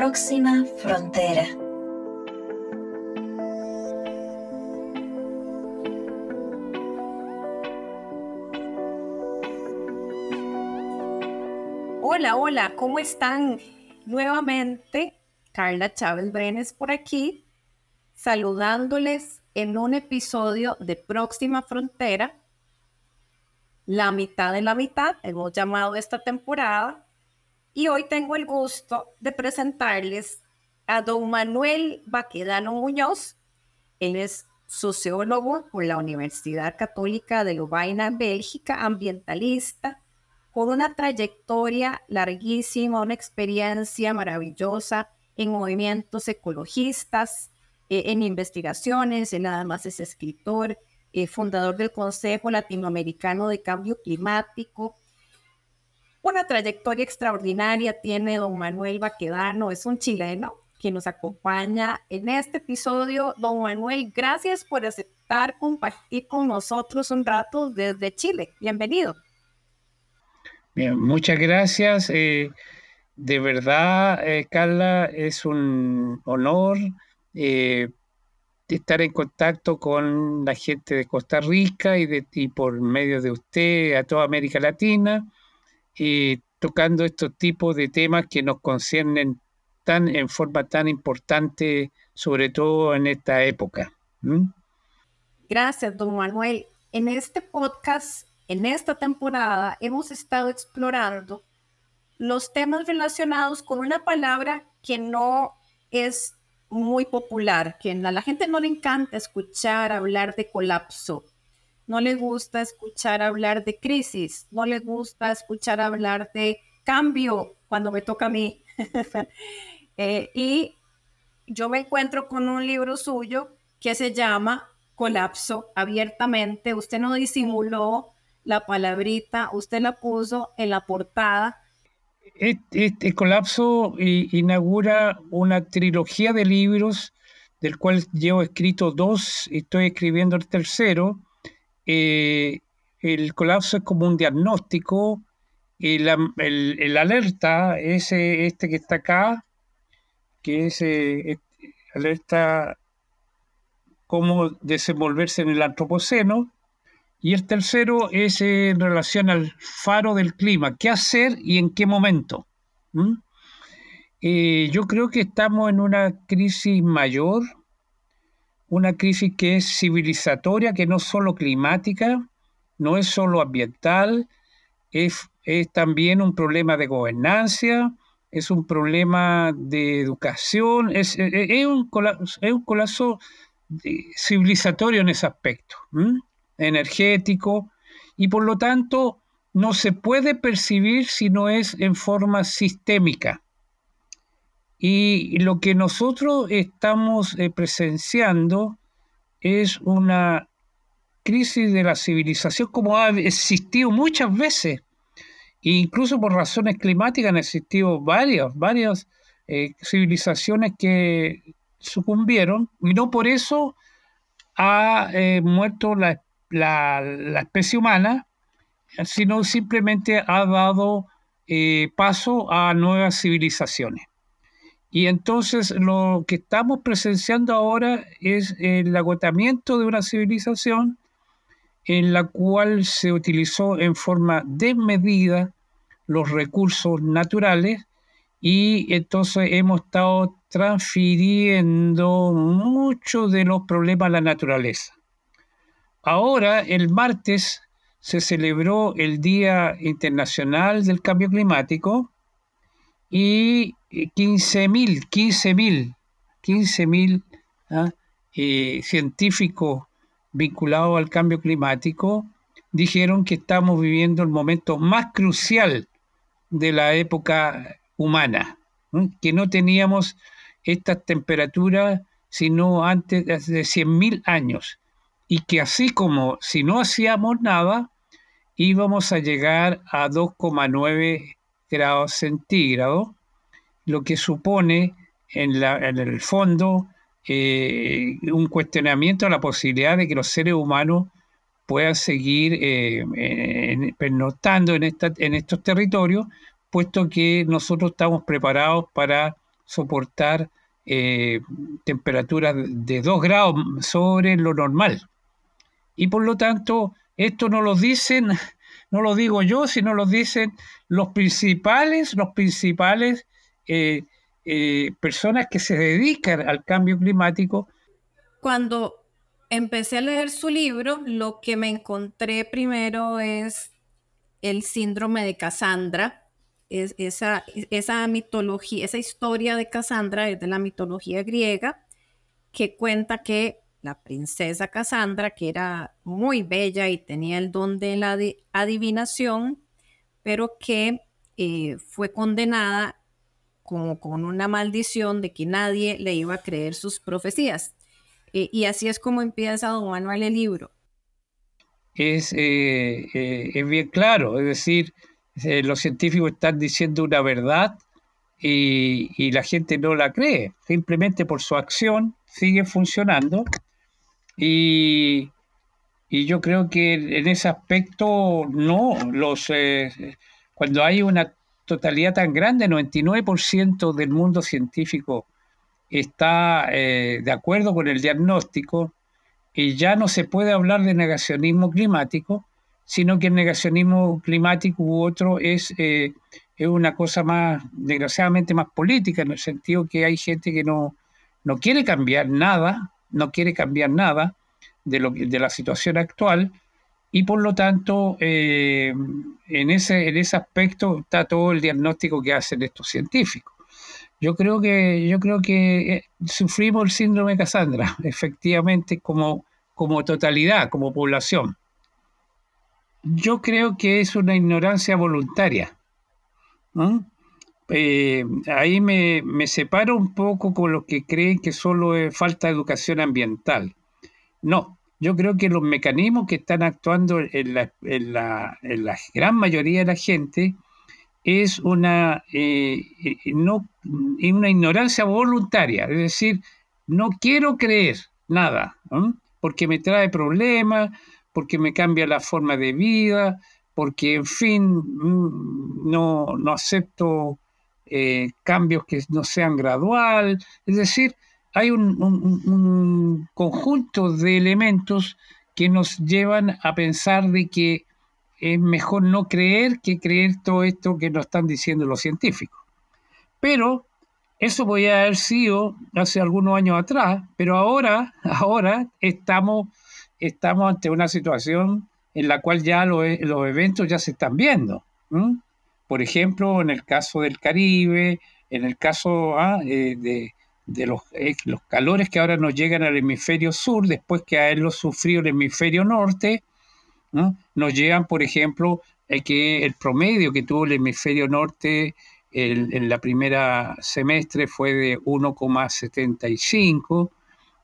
próxima frontera. Hola, hola, ¿cómo están? Nuevamente, Carla Chávez Brenes por aquí, saludándoles en un episodio de Próxima Frontera, la mitad de la mitad, hemos llamado esta temporada, y hoy tengo el gusto de presentarles a don Manuel Baquedano Muñoz. Él es sociólogo por la Universidad Católica de Lovaina, Bélgica, ambientalista, con una trayectoria larguísima, una experiencia maravillosa en movimientos ecologistas, eh, en investigaciones, él además es escritor, eh, fundador del Consejo Latinoamericano de Cambio Climático, una trayectoria extraordinaria tiene don Manuel Baquedano, es un chileno que nos acompaña en este episodio. Don Manuel, gracias por aceptar compartir con nosotros un rato desde Chile. Bienvenido. Bien, muchas gracias. Eh, de verdad, eh, Carla, es un honor eh, estar en contacto con la gente de Costa Rica y, de, y por medio de usted a toda América Latina tocando estos tipos de temas que nos conciernen tan en forma tan importante, sobre todo en esta época. Gracias, don Manuel. En este podcast, en esta temporada, hemos estado explorando los temas relacionados con una palabra que no es muy popular, que a la gente no le encanta escuchar hablar de colapso, no le gusta escuchar hablar de crisis, no le gusta escuchar hablar de cambio cuando me toca a mí. Eh, y yo me encuentro con un libro suyo que se llama Colapso abiertamente. Usted no disimuló la palabrita, usted la puso en la portada. Este, colapso inaugura una trilogía de libros, del cual llevo escrito dos, estoy escribiendo el tercero, eh, el colapso es como un diagnóstico, y el, alerta, ese, este que está acá, que es eh, este, alerta cómo desenvolverse en el antropoceno, y el tercero es en relación al faro del clima, qué hacer y en qué momento. Eh, yo creo que estamos en una crisis mayor una crisis que es civilizatoria, que no es solo climática, no es solo ambiental, es, también un problema de gobernanza, es un problema de educación, es, un, colapso, civilizatorio en ese aspecto, energético, y por lo tanto no se puede percibir si no es en forma sistémica. Y lo que nosotros estamos eh, presenciando es una crisis de la civilización como ha existido muchas veces. E incluso por razones climáticas han existido varias, varias eh, civilizaciones que sucumbieron y no por eso ha eh, muerto la, la, especie humana, sino simplemente ha dado paso a nuevas civilizaciones. Y entonces lo que estamos presenciando ahora es el agotamiento de una civilización en la cual se utilizó en forma desmedida los recursos naturales y entonces hemos estado transfiriendo muchos de los problemas a la naturaleza. Ahora, el martes, se celebró el Día Internacional del Cambio Climático y 15.000, 15.000, 15.000 científicos vinculados al cambio climático dijeron que estamos viviendo el momento más crucial de la época humana, que no teníamos estas temperaturas sino antes de 100.000 años, y que así como si no hacíamos nada, íbamos a llegar a 2,9 grados centígrados, lo que supone en, el fondo eh, un cuestionamiento a la posibilidad de que los seres humanos puedan seguir eh, en, en estos territorios, puesto que nosotros estamos preparados para soportar eh, temperaturas de 2 grados sobre lo normal. Y por lo tanto, esto no lo dicen, no lo digo yo, sino lo dicen los principales, los principales eh, eh, personas que se dedican al cambio climático. Cuando empecé a leer su libro, lo que me encontré primero es el síndrome de Cassandra. Es esa, mitología, esa historia de Cassandra es de la mitología griega, que cuenta que la princesa Cassandra, que era muy bella y tenía el don de la adivinación, pero que eh, fue condenada como con una maldición de que nadie le iba a creer sus profecías. Eh, y así es como empieza Don Manuel el libro. Es, eh, es bien claro, es decir, los científicos están diciendo una verdad y, la gente no la cree, simplemente por su acción sigue funcionando y, yo creo que en ese aspecto, no, los, eh, cuando hay una totalidad tan grande, 99% del mundo científico está eh, de acuerdo con el diagnóstico y ya no se puede hablar de negacionismo climático, sino que el negacionismo climático u otro es, eh, es una cosa más, desgraciadamente, más política, en el sentido que hay gente que no, no quiere cambiar nada, no quiere cambiar nada de, lo, de la situación actual y por lo tanto eh, en, ese, en ese aspecto está todo el diagnóstico que hacen estos científicos. Yo creo que, yo creo que eh, sufrimos el síndrome de Cassandra, efectivamente, como, como totalidad, como población. Yo creo que es una ignorancia voluntaria. Eh, ahí me, separo un poco con los que creen que solo es falta de educación ambiental. No, yo creo que los mecanismos que están actuando en la, en la, gran mayoría de la gente es una, eh, no, una ignorancia voluntaria, es decir, no quiero creer nada, porque me trae problemas, porque me cambia la forma de vida, porque, en fin, mm, no, no acepto eh, cambios que no sean gradual, es decir, hay un, conjunto de elementos que nos llevan a pensar de que es mejor no creer que creer todo esto que nos están diciendo los científicos. Pero eso podía haber sido hace algunos años atrás, pero ahora, ahora estamos, estamos ante una situación en la cual ya los, eventos ya se están viendo por ejemplo, en el caso del Caribe, en el caso ah, eh, de, los, eh, los, calores que ahora nos llegan al hemisferio sur, después que haberlo sufrido el hemisferio norte, nos llegan, por ejemplo, eh, que el promedio que tuvo el hemisferio norte en la primera semestre fue de 1,75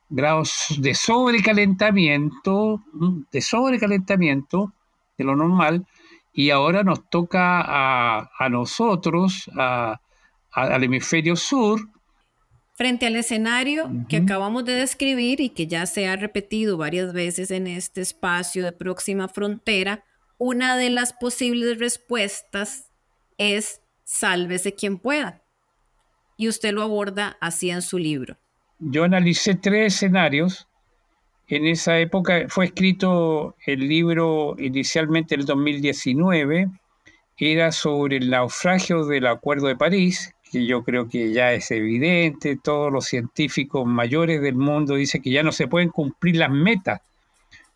grados de sobrecalentamiento, de sobrecalentamiento de lo normal, y ahora nos toca a, nosotros, al hemisferio sur. Frente al escenario que acabamos de describir y que ya se ha repetido varias veces en este espacio de próxima frontera, una de las posibles respuestas es sálvese quien pueda. Y usted lo aborda así en su libro. Yo analicé tres escenarios en esa época fue escrito el libro inicialmente en el 2019, era sobre el naufragio del Acuerdo de París, que yo creo que ya es evidente, todos los científicos mayores del mundo dicen que ya no se pueden cumplir las metas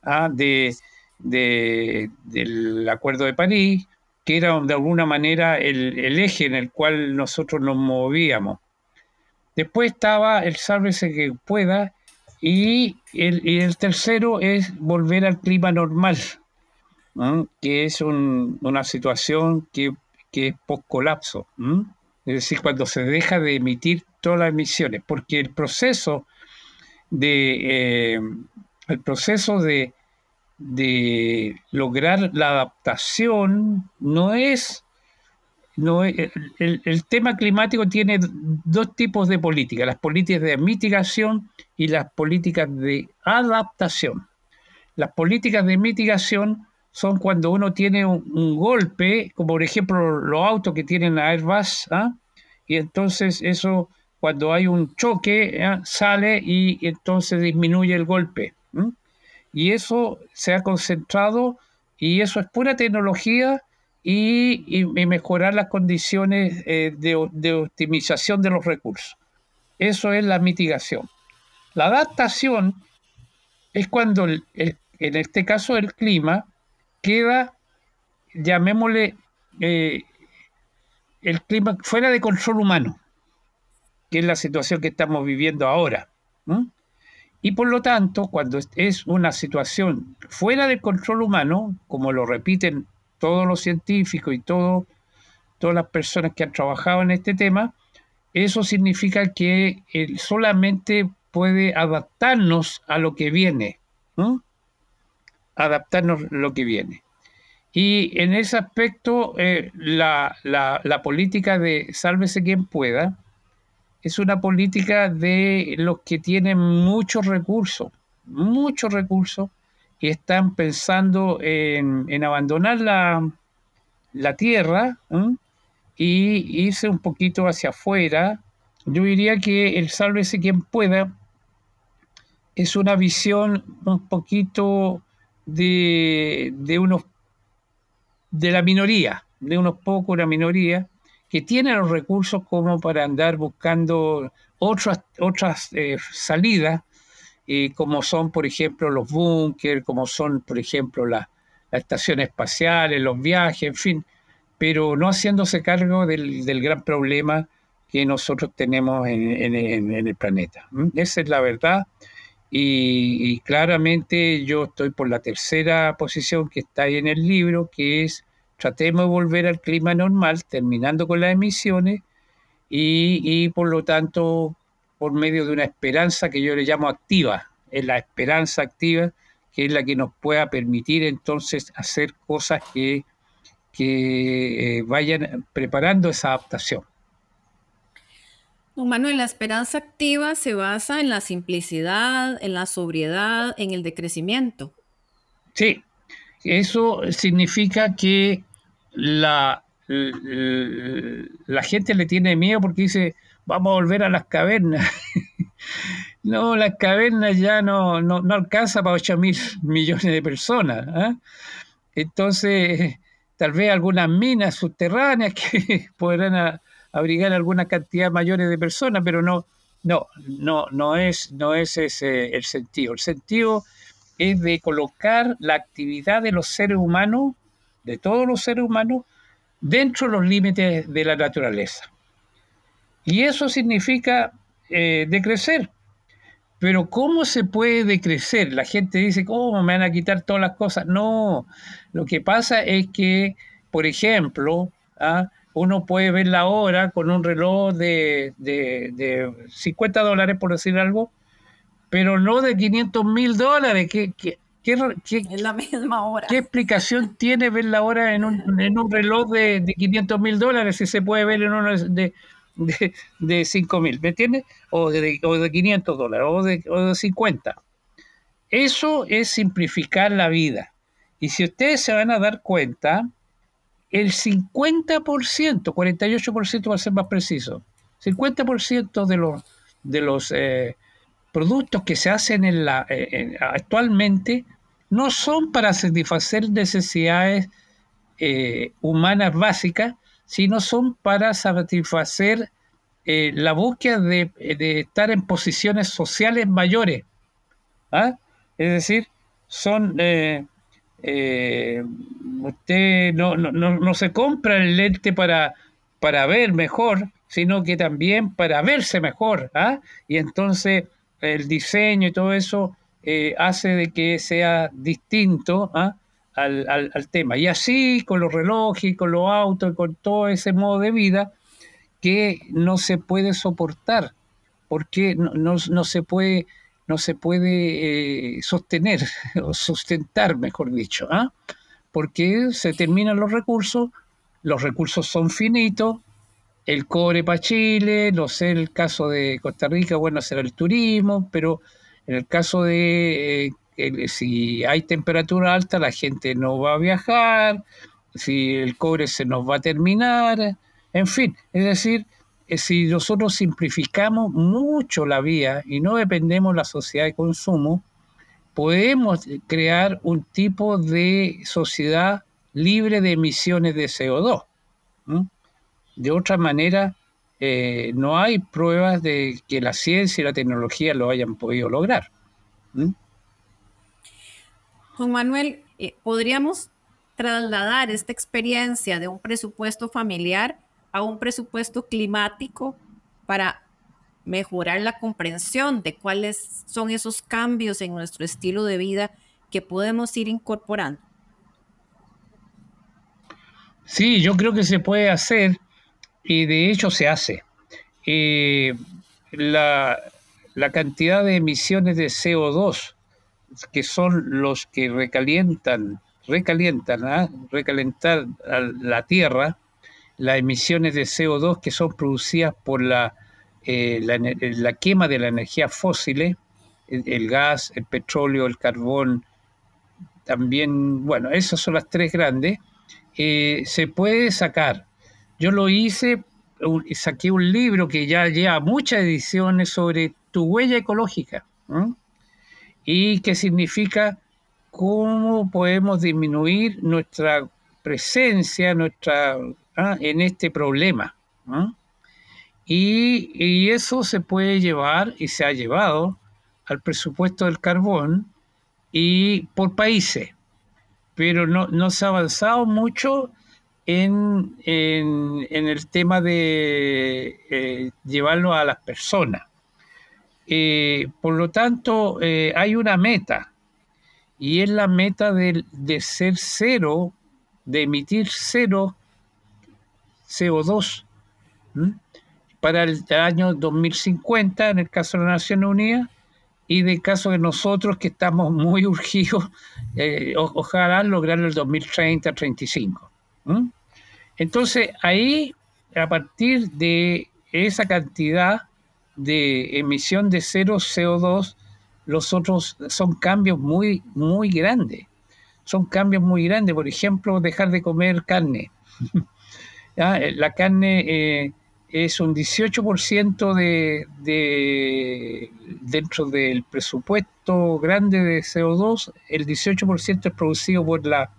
¿ah? de, del Acuerdo de París, que era de alguna manera el, el eje en el cual nosotros nos movíamos. Después estaba el sálvese que pueda, y el, tercero es volver al clima normal, que es una situación que, es post-colapso. Es decir, cuando se deja de emitir todas las emisiones, porque el proceso de, eh, el proceso de, de lograr la adaptación no es no, el, el, tema climático tiene dos tipos de políticas, las políticas de mitigación y las políticas de adaptación. Las políticas de mitigación son cuando uno tiene un, golpe, como por ejemplo los autos que tienen Airbus, ¿ah? y entonces eso cuando hay un choque, sale y entonces disminuye el golpe. Y eso se ha concentrado y eso es pura tecnología y, mejorar las condiciones eh, de, optimización de los recursos. Eso es la mitigación. La adaptación es cuando, en este caso, el clima queda, llamémosle, eh, el clima fuera de control humano, que es la situación que estamos viviendo ahora. Y por lo tanto, cuando es una situación fuera del control humano, como lo repiten todos los científicos y todas las personas que han trabajado en este tema, eso significa que solamente puede adaptarnos a lo que viene, adaptarnos a lo que viene. Y en ese aspecto, eh, la, la, política de sálvese quien pueda es una política de los que tienen muchos recursos, muchos recursos, y están pensando en, abandonar la, la tierra y irse un poquito hacia afuera. Yo diría que el sálvese quien pueda es una visión un poquito de, de unos de la minoría, de unos pocos, una minoría, que tiene los recursos como para andar buscando otras, otras eh, salidas, como son, por ejemplo, los búnker, como son, por ejemplo, las estaciones espaciales, los viajes, en fin, pero no haciéndose cargo del, gran problema que nosotros tenemos en, el planeta. Esa es la verdad. Y, y, claramente yo estoy por la tercera posición que está ahí en el libro, que es tratemos de volver al clima normal, terminando con las emisiones y, por lo tanto por medio de una esperanza que yo le llamo activa, es la esperanza activa que es la que nos pueda permitir entonces hacer cosas que, que eh, vayan preparando esa adaptación. Manuel, la esperanza activa se basa en la simplicidad, en la sobriedad, en el decrecimiento. Sí, eso significa que la, la gente le tiene miedo porque dice, vamos a volver a las cavernas. no, las cavernas ya no, no, alcanza para 8 mil millones de personas. ¿ah? Entonces, tal vez algunas minas subterráneas que podrán abrigar alguna cantidad mayores de personas, pero no, no, no, no es, no es ese el sentido. El sentido es de colocar la actividad de los seres humanos de todos los seres humanos dentro de los límites de la naturaleza. Y eso significa eh, decrecer. Pero ¿cómo se puede decrecer? La gente dice, ¿cómo me van a quitar todas las cosas? No, lo que pasa es que, por ejemplo, ¿ah? uno puede ver la hora con un reloj de, de, 50 dólares, por decir algo, pero no de 500 mil dólares. ¿Qué, la misma hora. ¿Qué explicación tiene ver la hora en un, en un reloj de, de 500 mil dólares si se puede ver en uno de, de, de 5 mil? ¿Me entiendes? O de, o de 500 dólares o de, o de 50. Eso es simplificar la vida. Y si ustedes se van a dar cuenta, el 50%, 48% va a ser más preciso, 50% de los, de los eh, productos que se hacen eh, actualmente no son para satisfacer necesidades eh, humanas básicas, sino son para satisfacer eh, la búsqueda de, estar en posiciones sociales mayores. ¿ah? Es decir, son... usted no, no, no, se compra el lente para, para ver mejor, sino que también para verse mejor. ¿ah? Y entonces el diseño y todo eso eh, hace de que sea distinto ¿ah? Al, tema. Y así con los relojes, con los autos, con todo ese modo de vida que no se puede soportar, porque no, se puede, no se puede eh, sostener o sustentar, mejor dicho, ¿ah? porque se terminan los recursos, los recursos son finitos, el cobre para Chile, no sé, el caso de Costa Rica, bueno, será el turismo, pero en el caso de eh, si hay temperatura alta, la gente no va a viajar, si el cobre se nos va a terminar, en fin, es decir, eh, si nosotros simplificamos mucho la vía y no dependemos de la sociedad de consumo, podemos crear un tipo de sociedad libre de emisiones de CO2. De otra manera, eh, no hay pruebas de que la ciencia y la tecnología lo hayan podido lograr. Juan Manuel, eh, ¿podríamos trasladar esta experiencia de un presupuesto familiar a un presupuesto climático para mejorar la comprensión de cuáles son esos cambios en nuestro estilo de vida que podemos ir incorporando? Sí, yo creo que se puede hacer y de hecho se hace. Eh, la, cantidad de emisiones de CO2 que son los que recalientan, recalientan, ¿ah? recalentar la Tierra, las emisiones de CO2 que son producidas por la, eh, la, quema de la energía fósil, el, gas, el petróleo, el carbón, también, bueno, esas son las tres grandes, eh, se puede sacar. Yo lo hice, saqué un libro que ya lleva muchas ediciones sobre tu huella ecológica y que significa cómo podemos disminuir nuestra presencia nuestra, ¿ah? en este problema. Y, eso se puede llevar y se ha llevado al presupuesto del carbón y por países, pero no, no se ha avanzado mucho en, en, el tema de eh, llevarlo a las personas. Eh, por lo tanto, eh, hay una meta, y es la meta de, ser cero, de emitir cero CO2 para el año 2050, en el caso de la Naciones Unidas, y de caso de nosotros que estamos muy urgidos, ojalá lograrlo el 2030-35. Entonces, ahí, a partir de esa cantidad de emisión de cero CO2, los otros son cambios muy, muy grandes. Son cambios muy grandes. Por ejemplo, dejar de comer carne. La carne eh, es un 18% de, de, dentro del presupuesto grande de CO2, el 18% es producido por la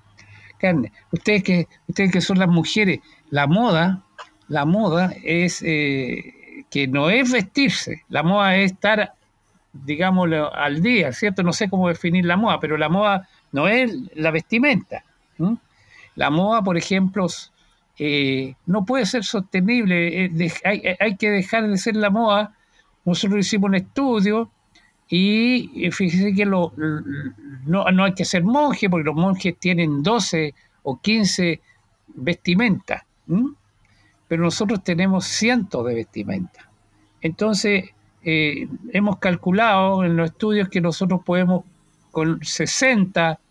Ustedes que, ustedes que son las mujeres, la moda, la moda es eh, que no es vestirse, la moda es estar, digámoslo, al día, ¿cierto? No sé cómo definir la moda, pero la moda no es la vestimenta. La moda, por ejemplo, eh, no puede ser sostenible, eh, hay, que dejar de ser la moda. Nosotros hicimos un estudio y fíjese que lo, no, no, hay que ser monje, porque los monjes tienen 12 o 15 vestimentas, pero nosotros tenemos cientos de vestimentas. Entonces, eh, hemos calculado en los estudios que nosotros podemos con 60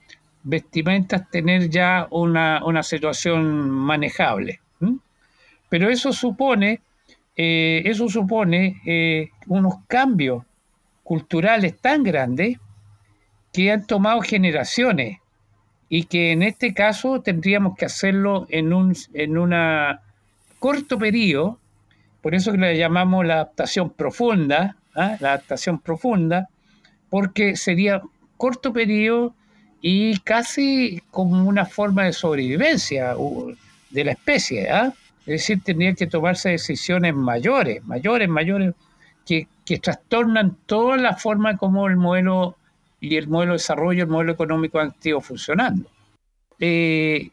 vestimentas tener ya una, situación manejable. Pero eso supone, eh, eso supone eh, unos cambios culturales tan grandes que han tomado generaciones y que en este caso tendríamos que hacerlo en un en una corto periodo, por eso que le llamamos la adaptación profunda, ¿ah? la adaptación profunda, porque sería corto periodo y casi como una forma de sobrevivencia de la especie, ¿ah? es decir, tendría que tomarse decisiones mayores, mayores, mayores, que, que trastornan toda la forma como el modelo y el modelo de desarrollo, el modelo económico ido funcionando. Eh,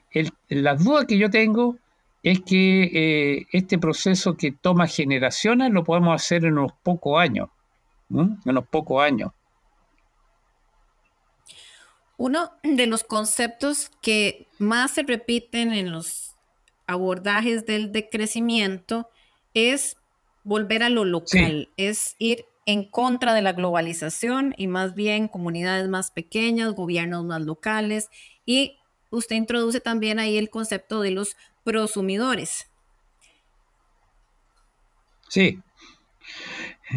dudas que yo tengo es que eh, este proceso que toma generaciones lo podemos hacer en unos pocos años, en unos pocos años. Uno de los conceptos que más se repiten en los abordajes del decrecimiento es volver a lo local, es ir en contra de la globalización y más bien comunidades más pequeñas, gobiernos más locales. Y usted introduce también ahí el concepto de los prosumidores. Sí.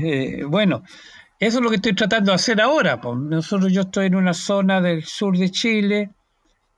Eh, bueno, eso es lo que estoy tratando de hacer ahora. Nosotros, yo estoy en una zona del sur de Chile,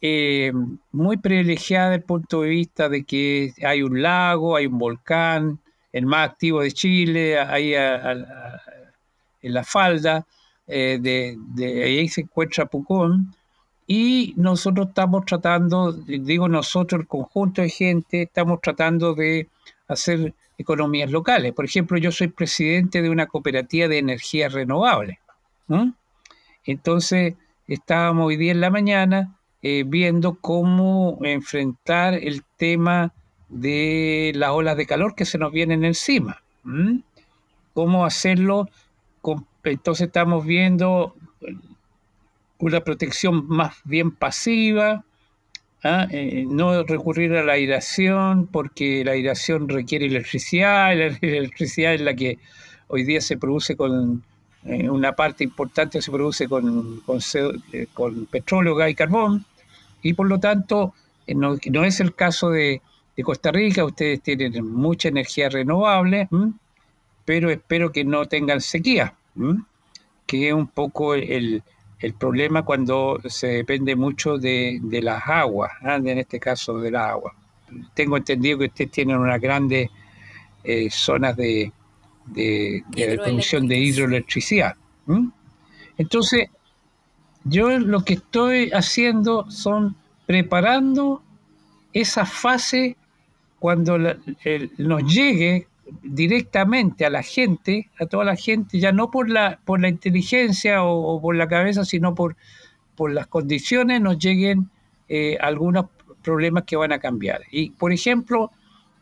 eh, muy privilegiada desde el punto de vista de que hay un lago, hay un volcán, el más activo de Chile, ahí en la falda, eh, de, ahí se encuentra Pucón, y nosotros estamos tratando, digo nosotros, el conjunto de gente, estamos tratando de hacer economías locales. Por ejemplo, yo soy presidente de una cooperativa de energía renovable. Entonces, estábamos hoy día en la mañana eh, viendo cómo enfrentar el tema de las olas de calor que se nos vienen encima. Cómo hacerlo. entonces estamos viendo una protección más bien pasiva, ¿ah? eh, no recurrir a la aireación porque la aireación requiere electricidad, la electricidad es la que hoy día se produce con, eh, una parte importante se produce con, con, eh, petróleo, gas y carbón, y por lo tanto no, es el caso de, Costa Rica, ustedes tienen mucha energía renovable, pero espero que no tengan sequía, que es un poco el, el problema cuando se depende mucho de, las aguas, ¿ah? en este caso del agua. Tengo entendido que ustedes tienen unas grandes eh, zonas de, de, producción de hidroelectricidad. Entonces, yo lo que estoy haciendo son preparando esa fase cuando nos llegue directamente a la gente, a toda la gente, ya no por la, por la inteligencia o, por la cabeza, sino por, por las condiciones, nos lleguen eh, algunos problemas que van a cambiar. Y, por ejemplo,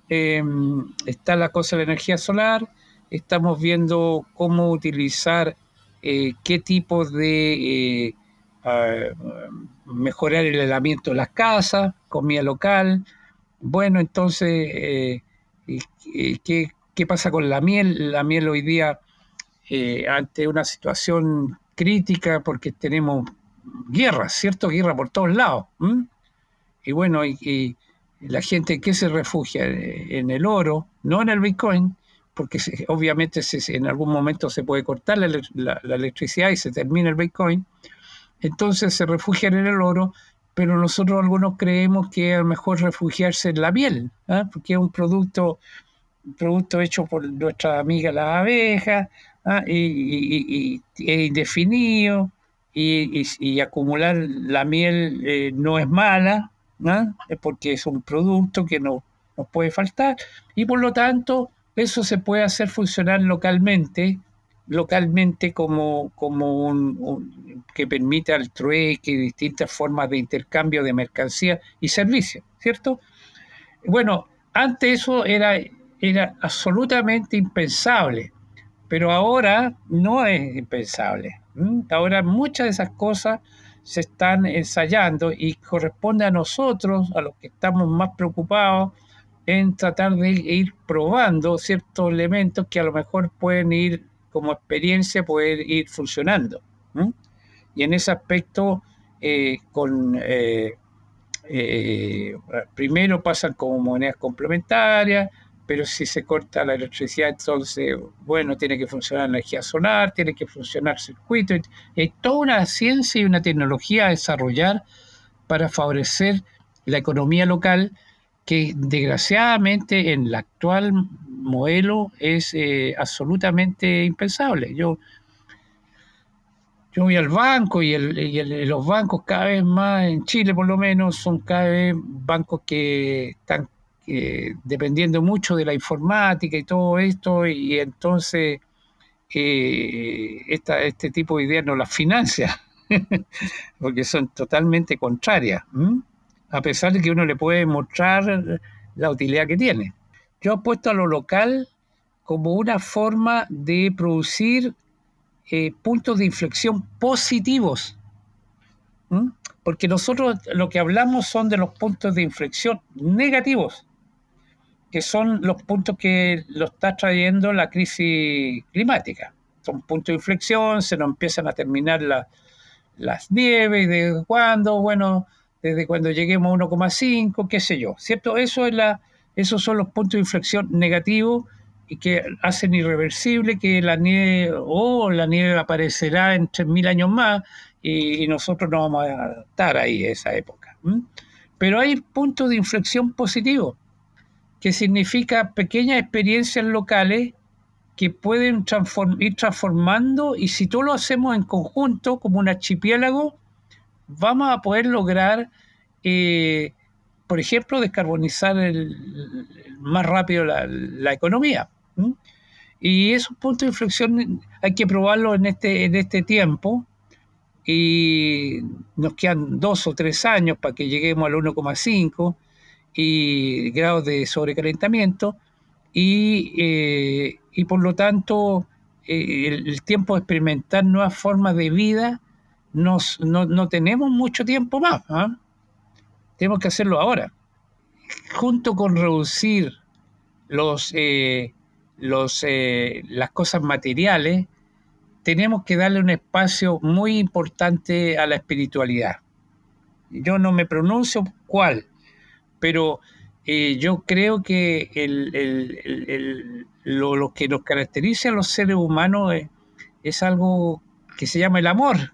em, está la cosa de la energía solar, estamos viendo cómo utilizar eh, qué tipo de ah, mejorar el aislamiento de las casas, comida local. Bueno, entonces, ¿qué, ¿Qué pasa con la miel? La miel hoy día, eh, ante una situación crítica, porque tenemos guerra, ¿cierto? Guerra por todos lados. Y bueno, y, la gente que se refugia en el oro, no en el Bitcoin, porque obviamente en algún momento se puede cortar la, electricidad y se termina el Bitcoin, entonces se refugian en el oro, pero nosotros algunos creemos que es mejor refugiarse en la miel, ¿ah? porque es un producto producto hecho por nuestra amiga las abejas, ¿ah? y, es indefinido, y, acumular la miel eh, no es mala, porque es un producto que no nos puede faltar, y por lo tanto eso se puede hacer funcionar localmente, localmente como, como un, que permita el trueque, distintas formas de intercambio de mercancías y servicios, ¿cierto? Bueno, antes eso era era absolutamente impensable, pero ahora no es impensable. Ahora muchas de esas cosas se están ensayando y corresponde a nosotros, a los que estamos más preocupados, en tratar de ir probando ciertos elementos que a lo mejor pueden ir como experiencia, pueden ir funcionando. Y en ese aspecto, eh, eh, eh, primero pasan como monedas complementarias, pero si se corta la electricidad, entonces, bueno, tiene que funcionar energía solar, tiene que funcionar circuito. Hay toda una ciencia y una tecnología a desarrollar para favorecer la economía local que desgraciadamente en el actual modelo es eh, absolutamente impensable. Yo, yo voy al banco y, y los bancos cada vez más, en Chile por lo menos, son cada vez bancos que están dependiendo mucho de la informática y todo esto, y entonces eh, este tipo de ideas no las financia, porque son totalmente contrarias, a pesar de que uno le puede mostrar la utilidad que tiene. Yo apuesto a lo local como una forma de producir eh, puntos de inflexión positivos. Porque nosotros lo que hablamos son de los puntos de inflexión negativos que son los puntos que lo está trayendo la crisis climática. Son puntos de inflexión, se nos empiezan a terminar las nieves, desde cuándo, bueno, desde cuando lleguemos a 1,5, qué sé yo, ¿cierto? Eso es la, esos son los puntos de inflexión negativos y que hacen irreversible que la nieve, o la nieve aparecerá en 3.000 años más y, nosotros no vamos a estar ahí en esa época. Pero hay puntos de inflexión positivos que significa pequeñas experiencias locales que pueden ir transformando y si todo lo hacemos en conjunto como un archipiélago, vamos a poder lograr, eh, por ejemplo, descarbonizar más rápido la, economía. Y es un punto de inflexión, hay que probarlo en este, en este tiempo y nos quedan dos o tres años para que lleguemos al 1,5 y grados de sobrecalentamiento y, eh, y por lo tanto eh, el, tiempo de experimentar nuevas formas de vida nos, no, tenemos mucho tiempo más. ¿ah? Tenemos que hacerlo ahora. Junto con reducir los, eh, los, las cosas materiales, tenemos que darle un espacio muy importante a la espiritualidad. Yo no me pronuncio cuál, pero eh, yo creo que lo, que nos caracteriza a los seres humanos es, algo que se llama el amor.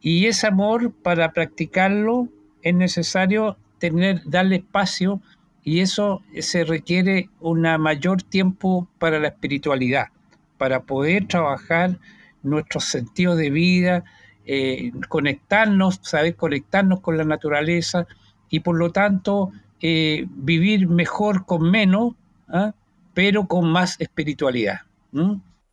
Y ese amor, para practicarlo, es necesario tener, darle espacio y eso se requiere un mayor tiempo para la espiritualidad, para poder trabajar nuestros sentidos de vida, eh, conectarnos, saber conectarnos con la naturaleza y por lo tanto vivir mejor con menos, ¿ah? pero con más espiritualidad.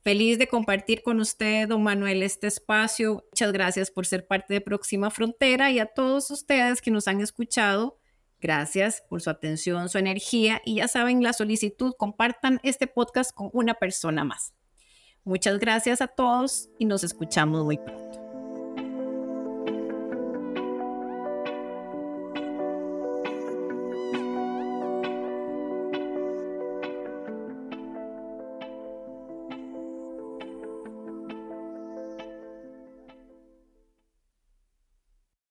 Feliz de compartir con usted, don Manuel, este espacio. Muchas gracias por ser parte de Próxima Frontera y a todos ustedes que nos han escuchado. Gracias por su atención, su energía y ya saben la solicitud, compartan este podcast con una persona más. Muchas gracias a todos y nos escuchamos muy pronto.